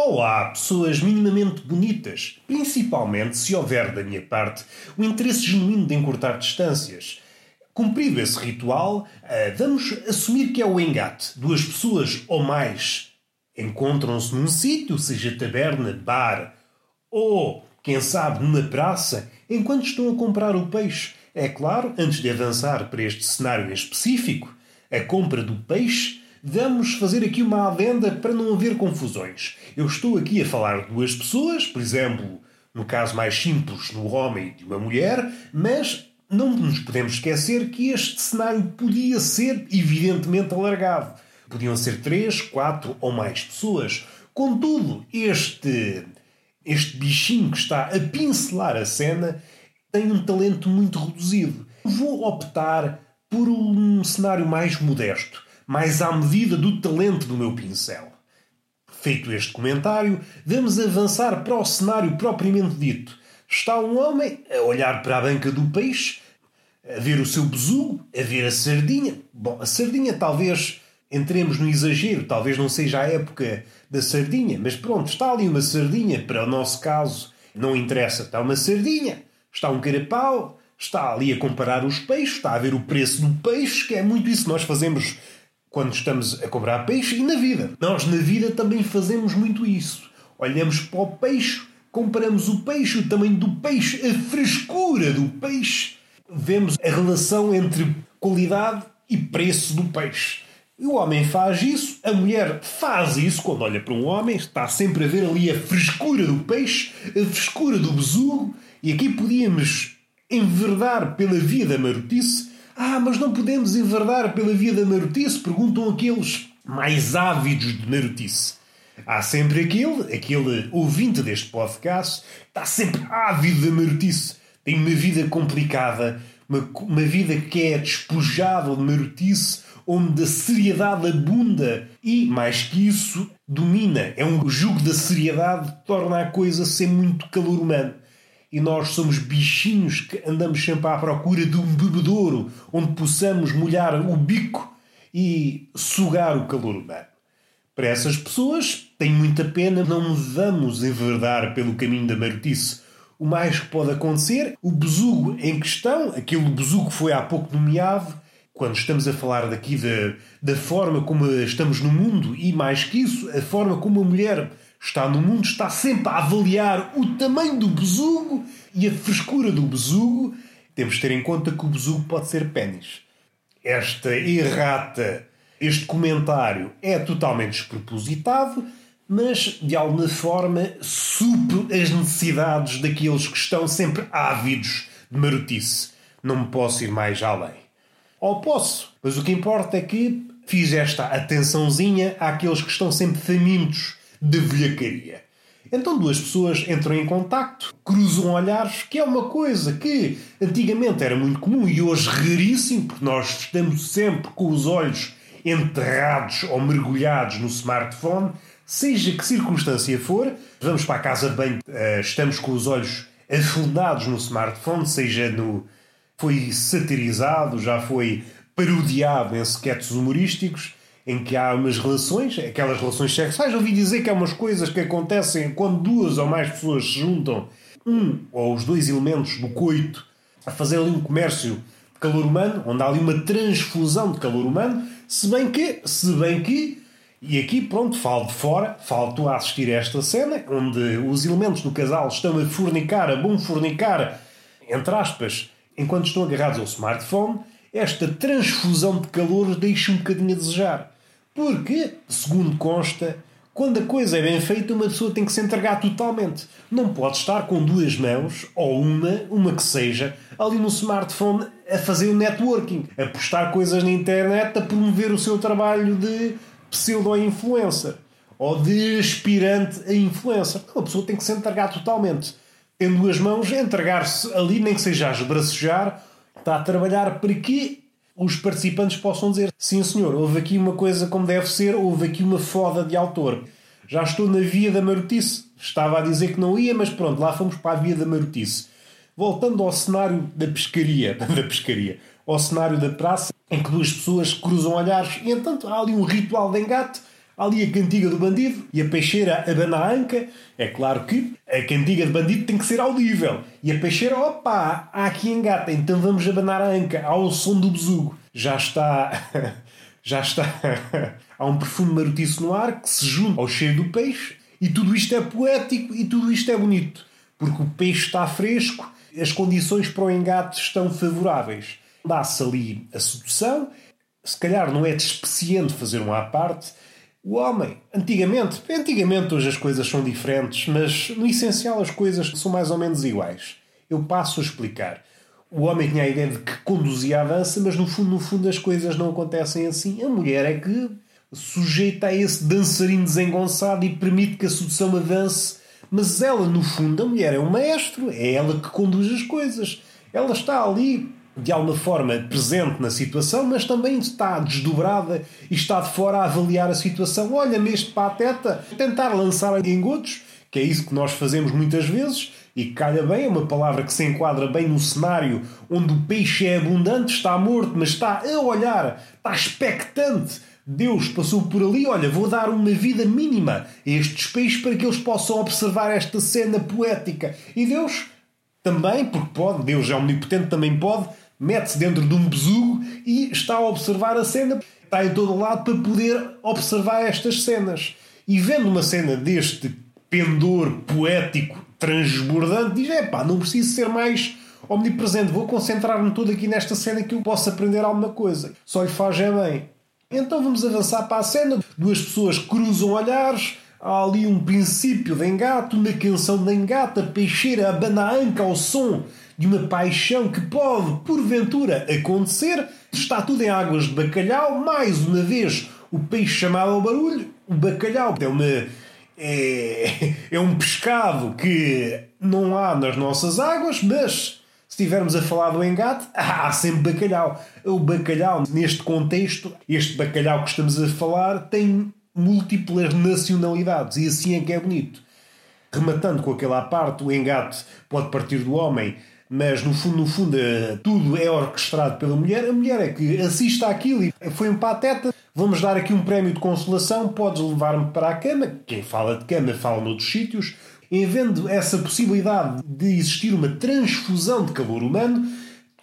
Olá, pessoas minimamente bonitas, principalmente se houver da minha parte o interesse genuíno de encurtar distâncias. Cumprido esse ritual, eh, vamos assumir que é o engate. Duas pessoas ou mais encontram-se num sítio, seja taberna, bar ou, quem sabe, numa praça, enquanto estão a comprar o peixe. É claro, antes de avançar para este cenário específico, a compra do peixe Vamos fazer aqui uma adenda para não haver confusões. Eu estou aqui a falar de duas pessoas, por exemplo, no caso mais simples, no homem e de uma mulher, mas não nos podemos esquecer que este cenário podia ser evidentemente alargado. Podiam ser três, quatro ou mais pessoas. Contudo, este, este bichinho que está a pincelar a cena tem um talento muito reduzido. Vou optar por um cenário mais modesto mais à medida do talento do meu pincel. Feito este comentário, vamos avançar para o cenário propriamente dito. Está um homem a olhar para a banca do peixe, a ver o seu besugo, a ver a sardinha. Bom, a sardinha talvez entremos no exagero, talvez não seja a época da sardinha, mas pronto, está ali uma sardinha, para o nosso caso não interessa, está uma sardinha, está um carapau, está ali a comparar os peixes, está a ver o preço do peixe, que é muito isso que nós fazemos quando estamos a cobrar peixe e na vida. Nós, na vida, também fazemos muito isso. Olhamos para o peixe, comparamos o peixe, o tamanho do peixe, a frescura do peixe, vemos a relação entre qualidade e preço do peixe. E o homem faz isso, a mulher faz isso quando olha para um homem, está sempre a ver ali a frescura do peixe, a frescura do besugo, e aqui podíamos enverdar pela via da marotice ah, mas não podemos enverdar pela via da marotice? Perguntam aqueles mais ávidos de marotice. Há sempre aquele, aquele ouvinte deste podcast, está sempre ávido da marotice. Tem uma vida complicada, uma, uma vida que é despojada de marotice, onde a seriedade abunda e, mais que isso, domina. É um jugo da seriedade que torna a coisa ser muito calor humano e nós somos bichinhos que andamos sempre à procura de um bebedouro onde possamos molhar o bico e sugar o calor humano. Para essas pessoas, tem muita pena, não vamos enverdar pelo caminho da marotice. O mais que pode acontecer, o besugo em questão, aquele besugo que foi há pouco nomeado, quando estamos a falar daqui da, da forma como estamos no mundo e mais que isso, a forma como a mulher está no mundo, está sempre a avaliar o tamanho do besugo e a frescura do besugo. Temos de ter em conta que o besugo pode ser pênis. Esta errata, este comentário é totalmente despropositado, mas de alguma forma supre as necessidades daqueles que estão sempre ávidos de marotice. Não me posso ir mais além. Ou posso, mas o que importa é que fiz esta atençãozinha àqueles que estão sempre famintos de velhacaria. Então duas pessoas entram em contacto, cruzam olhares, que é uma coisa que antigamente era muito comum e hoje raríssimo, porque nós estamos sempre com os olhos enterrados ou mergulhados no smartphone, seja que circunstância for, vamos para a casa banho, eh, estamos com os olhos afundados no smartphone, seja no. foi satirizado, já foi parodiado em sketches humorísticos, em que há umas relações, aquelas relações sexuais. Ouvi dizer que há umas coisas que acontecem quando duas ou mais pessoas se juntam, um ou os dois elementos do coito, a fazer ali um comércio de calor humano, onde há ali uma transfusão de calor humano, se bem que, se bem que, e aqui pronto, falo de fora, falto a assistir a esta cena, onde os elementos do casal estão a fornicar, a bom fornicar, entre aspas, enquanto estão agarrados ao smartphone, esta transfusão de calor deixa um bocadinho a desejar. Porque, segundo consta, quando a coisa é bem feita, uma pessoa tem que se entregar totalmente. Não pode estar com duas mãos, ou uma, uma que seja, ali no smartphone a fazer o networking, a postar coisas na internet, a promover o seu trabalho de pseudo-influencer ou de aspirante a influencer. Uma pessoa tem que se entregar totalmente. Tendo duas mãos, entregar-se ali, nem que seja a esbracejar, está a trabalhar para quê? Os participantes possam dizer: sim, senhor, houve aqui uma coisa como deve ser, houve aqui uma foda de autor. Já estou na via da marotice. Estava a dizer que não ia, mas pronto, lá fomos para a via da marotice. Voltando ao cenário da pescaria, da pescaria, ao cenário da praça, em que duas pessoas cruzam olhares e, entanto, há ali um ritual de engate. Ali a cantiga do bandido e a peixeira abana a anca. É claro que a cantiga de bandido tem que ser audível. E a peixeira, opa, há aqui engata, então vamos abanar a anca ao som do besugo. Já está. Já está. há um perfume marotiço no ar que se junta ao cheiro do peixe e tudo isto é poético e tudo isto é bonito. Porque o peixe está fresco, as condições para o engate estão favoráveis. Dá-se ali a sedução, se calhar não é despeciente fazer um à parte o homem, antigamente, antigamente hoje as coisas são diferentes, mas no essencial as coisas são mais ou menos iguais. Eu passo a explicar. O homem tinha a ideia de que conduzia a dança, mas no fundo, no fundo as coisas não acontecem assim. A mulher é que sujeita a esse dançarino desengonçado e permite que a sedução avance. Mas ela, no fundo, a mulher é um maestro, é ela que conduz as coisas. Ela está ali de alguma forma presente na situação, mas também está desdobrada e está de fora a avaliar a situação. Olha-me este pateta, tentar lançar engodos, que é isso que nós fazemos muitas vezes, e calha bem, é uma palavra que se enquadra bem no cenário onde o peixe é abundante, está morto, mas está a olhar, está expectante. Deus passou por ali, olha, vou dar uma vida mínima a estes peixes para que eles possam observar esta cena poética. E Deus também, porque pode, Deus é omnipotente, também pode, mete-se dentro de um besugo e está a observar a cena, está em todo lado para poder observar estas cenas. E vendo uma cena deste pendor poético transbordante, diz: é pá, não preciso ser mais omnipresente, vou concentrar-me todo aqui nesta cena que eu posso aprender alguma coisa. Só lhe faz é bem. Então vamos avançar para a cena. Duas pessoas cruzam olhares. Há ali um princípio de engate, uma canção de engate, a peixeira abana a anca ao som de uma paixão que pode, porventura, acontecer. Está tudo em águas de bacalhau. Mais uma vez, o peixe chamado ao barulho. O bacalhau é uma. É, é um pescado que não há nas nossas águas, mas se estivermos a falar do engate, há sempre bacalhau. O bacalhau, neste contexto, este bacalhau que estamos a falar, tem múltiplas nacionalidades e assim é que é bonito. Rematando com aquela parte, o engate pode partir do homem, mas no fundo, no fundo, eh, tudo é orquestrado pela mulher. A mulher é que assiste àquilo e foi um pateta. Vamos dar aqui um prémio de consolação, podes levar-me para a cama. Quem fala de cama fala noutros sítios. Havendo essa possibilidade de existir uma transfusão de calor humano,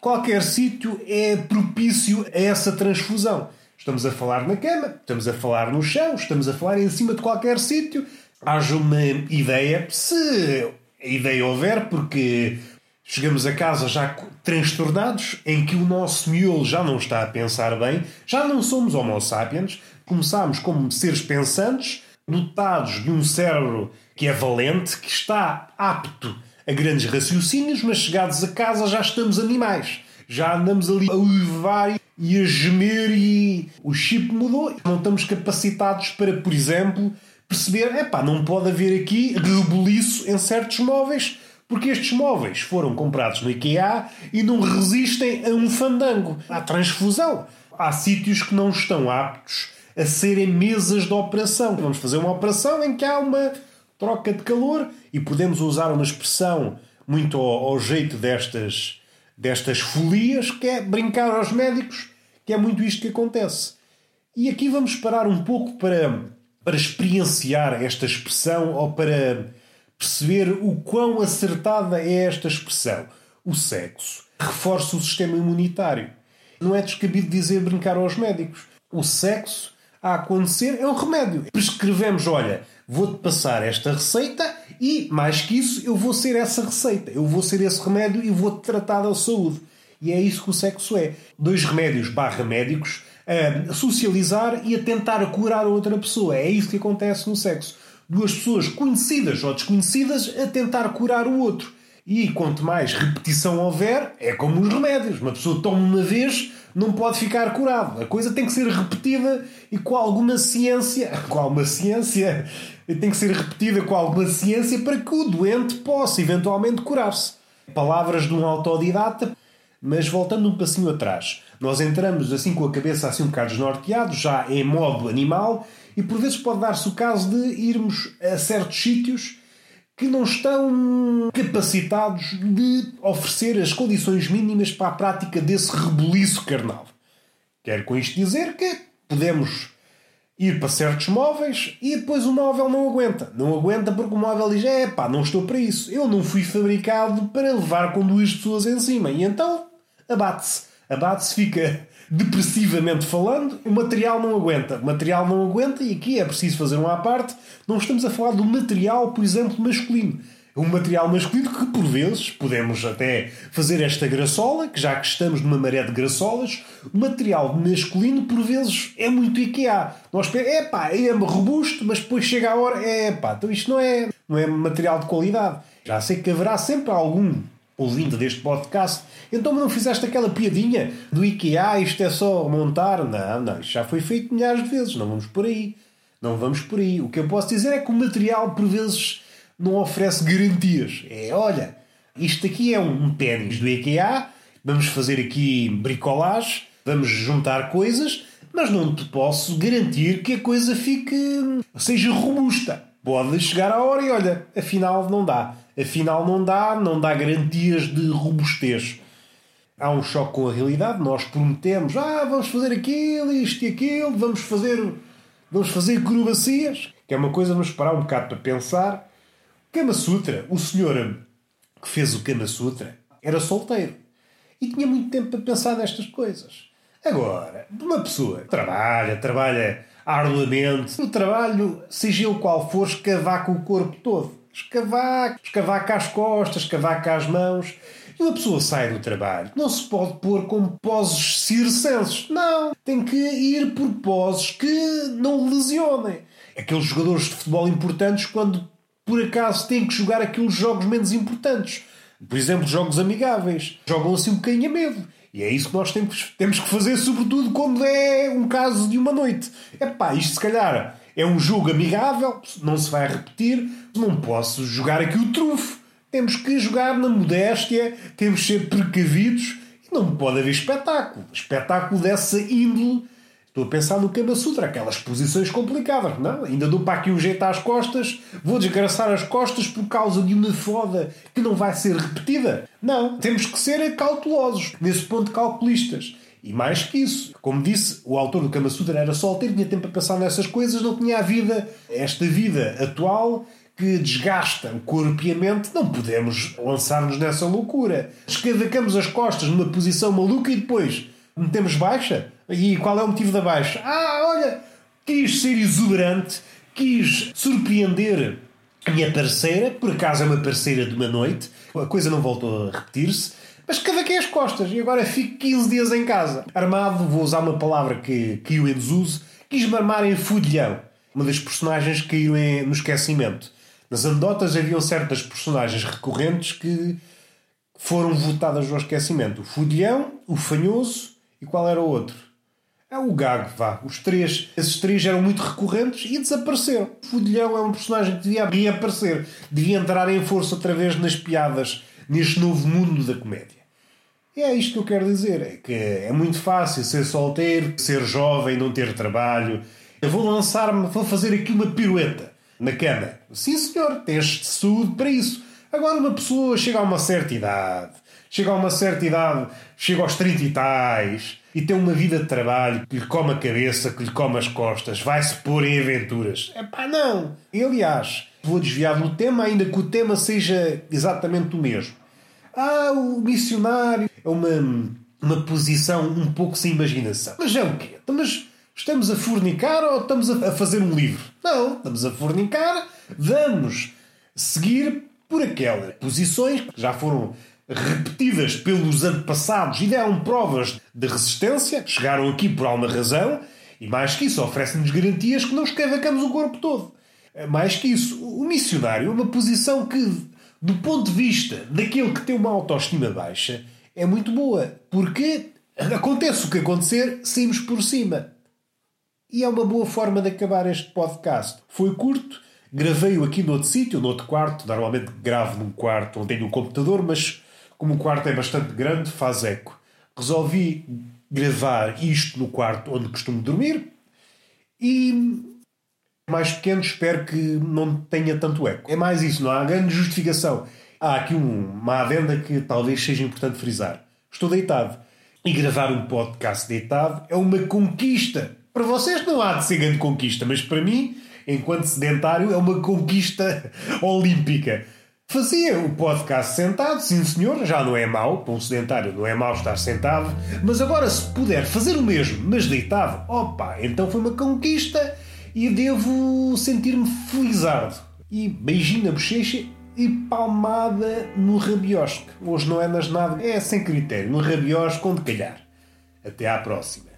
qualquer sítio é propício a essa transfusão. Estamos a falar na cama, estamos a falar no chão, estamos a falar em cima de qualquer sítio. Haja uma ideia, se a ideia houver, porque Chegamos a casa já transtornados, em que o nosso miolo já não está a pensar bem, já não somos Homo sapiens, começamos como seres pensantes, dotados de um cérebro que é valente, que está apto a grandes raciocínios, mas chegados a casa já estamos animais. Já andamos ali a uivar e a gemer e o chip mudou. Não estamos capacitados para, por exemplo, perceber, epá, não pode haver aqui rebuliço em certos móveis porque estes móveis foram comprados no IKEA e não resistem a um fandango, à transfusão. Há sítios que não estão aptos a serem mesas de operação. Vamos fazer uma operação em que há uma troca de calor e podemos usar uma expressão muito ao, ao jeito destas, destas folias, que é brincar aos médicos, que é muito isto que acontece. E aqui vamos parar um pouco para, para experienciar esta expressão ou para perceber o quão acertada é esta expressão. O sexo reforça o sistema imunitário. Não é descabido dizer brincar aos médicos. O sexo a acontecer é um remédio. Prescrevemos, olha, vou-te passar esta receita e, mais que isso, eu vou ser essa receita. Eu vou ser esse remédio e vou-te tratar da saúde. E é isso que o sexo é. Dois remédios barra médicos a socializar e a tentar curar a outra pessoa. É isso que acontece no sexo duas pessoas conhecidas ou desconhecidas a tentar curar o outro. E quanto mais repetição houver, é como os remédios. Uma pessoa toma uma vez, não pode ficar curado. A coisa tem que ser repetida e com alguma ciência. Com alguma ciência. Tem que ser repetida com alguma ciência para que o doente possa eventualmente curar-se. Palavras de um autodidata, mas voltando um passinho atrás. Nós entramos assim com a cabeça assim um bocado desnorteado, já em modo animal, e por vezes pode dar-se o caso de irmos a certos sítios que não estão capacitados de oferecer as condições mínimas para a prática desse rebuliço carnal. Quero com isto dizer que podemos ir para certos móveis e depois o móvel não aguenta. Não aguenta porque o móvel diz: é pá, não estou para isso. Eu não fui fabricado para levar com duas pessoas em cima. E então abate-se. Abate-se, fica depressivamente falando, o material não aguenta. O material não aguenta e aqui é preciso fazer um à parte. Não estamos a falar do material, por exemplo, masculino um material masculino que, por vezes, podemos até fazer esta graçola, que já que estamos numa maré de graçolas, o material masculino, por vezes, é muito IKEA. Nós é pá, é robusto, mas depois chega a hora, é pá, então isto não é, não é material de qualidade. Já sei que haverá sempre algum ouvinte deste podcast, então não fizeste aquela piadinha do IKEA, isto é só montar. Não, não, isto já foi feito milhares de vezes, não vamos por aí. Não vamos por aí. O que eu posso dizer é que o material, por vezes, não oferece garantias. É, olha, isto aqui é um pênis do IKEA, vamos fazer aqui bricolagem, vamos juntar coisas, mas não te posso garantir que a coisa fique. seja robusta. Pode chegar a hora e olha, afinal não dá. Afinal não dá, não dá garantias de robustez. Há um choque com a realidade, nós prometemos, ah, vamos fazer aquilo, isto e aquilo, vamos fazer, vamos fazer acrobacias, que é uma coisa nos parar um bocado para pensar Kama Sutra, o senhor que fez o Kama Sutra, era solteiro e tinha muito tempo para pensar nestas coisas. Agora, uma pessoa trabalha, trabalha arduamente, no trabalho, seja ele qual for, escavar com o corpo todo. Escavar, escavar com as costas, escavar com as mãos. E uma pessoa sai do trabalho. Não se pode pôr com poses circenses. Não. Tem que ir por poses que não lesionem. Aqueles jogadores de futebol importantes, quando por acaso têm que jogar aqueles jogos menos importantes. Por exemplo, jogos amigáveis. Jogam assim um bocadinho a medo. E é isso que nós temos, temos que fazer, sobretudo quando é um caso de uma noite. É pá, isto se calhar é um jogo amigável, não se vai repetir, não posso jogar aqui o trufo. Temos que jogar na modéstia, temos que ser precavidos e não pode haver espetáculo. Espetáculo dessa índole Estou a pensar no Kama Sutra, aquelas posições complicadas. Não, ainda dou para aqui um jeito às costas, vou desgraçar as costas por causa de uma foda que não vai ser repetida. Não, temos que ser cautelosos, nesse ponto calculistas. E mais que isso, como disse, o autor do Kama Sutra era solteiro, tinha tempo a pensar nessas coisas, não tinha a vida, esta vida atual que desgasta o corpo e a mente, não podemos lançar-nos nessa loucura. Escavacamos as costas numa posição maluca e depois metemos baixa? E qual é o motivo da baixa? Ah, olha, quis ser exuberante, quis surpreender a minha parceira, por acaso é uma parceira de uma noite, a coisa não voltou a repetir-se, mas cavaquei as costas e agora fico 15 dias em casa. Armado, vou usar uma palavra que caiu em desuso, quis-me armar em fudilhão, uma das personagens que caiu em, no esquecimento. Nas anedotas haviam certas personagens recorrentes que foram votadas no esquecimento. O fudilhão, o fanhoso e qual era o outro? É o Gago, vá. Os três, esses três eram muito recorrentes e desapareceram. O Fudilhão é um personagem que devia reaparecer, devia entrar em força outra vez nas piadas, neste novo mundo da comédia. E é isto que eu quero dizer: é que é muito fácil ser solteiro, ser jovem, não ter trabalho. Eu vou lançar-me, vou fazer aqui uma pirueta na cama. Sim, senhor, tens saúde para isso. Agora, uma pessoa chega a uma certa idade, chega a uma certa idade, chega aos 30 e tais e tem uma vida de trabalho que lhe come a cabeça, que lhe come as costas, vai-se pôr em aventuras. É pá, não! E, aliás, vou desviar do tema, ainda que o tema seja exatamente o mesmo. Ah, o missionário é uma, uma posição um pouco sem imaginação. Mas é o quê? Então, mas estamos a fornicar ou estamos a fazer um livro? Não, estamos a fornicar, vamos seguir por aquelas posições que já foram repetidas pelos antepassados e deram provas de resistência, chegaram aqui por alguma razão, e mais que isso, oferecem-nos garantias que não escavacamos o corpo todo. Mais que isso, o missionário é uma posição que, do ponto de vista daquele que tem uma autoestima baixa, é muito boa, porque acontece o que acontecer, saímos por cima. E é uma boa forma de acabar este podcast. Foi curto, gravei-o aqui no outro sítio, no outro quarto. Normalmente gravo num quarto onde tenho um computador, mas como o quarto é bastante grande, faz eco. Resolvi gravar isto no quarto onde costumo dormir e mais pequeno espero que não tenha tanto eco. É mais isso, não há grande justificação. Há aqui um, uma adenda que talvez seja importante frisar. Estou deitado. E gravar um podcast deitado é uma conquista. Para vocês não há de ser grande conquista, mas para mim, enquanto sedentário, é uma conquista olímpica. Fazia o podcast sentado, sim senhor, já não é mau, para um sedentário não é mau estar sentado, mas agora se puder fazer o mesmo, mas deitado, opa, então foi uma conquista e devo sentir-me felizardo. E beijinho na bochecha e palmada no rabiosque. Hoje não é nas nada, é sem critério, no rabiosque onde calhar. Até à próxima.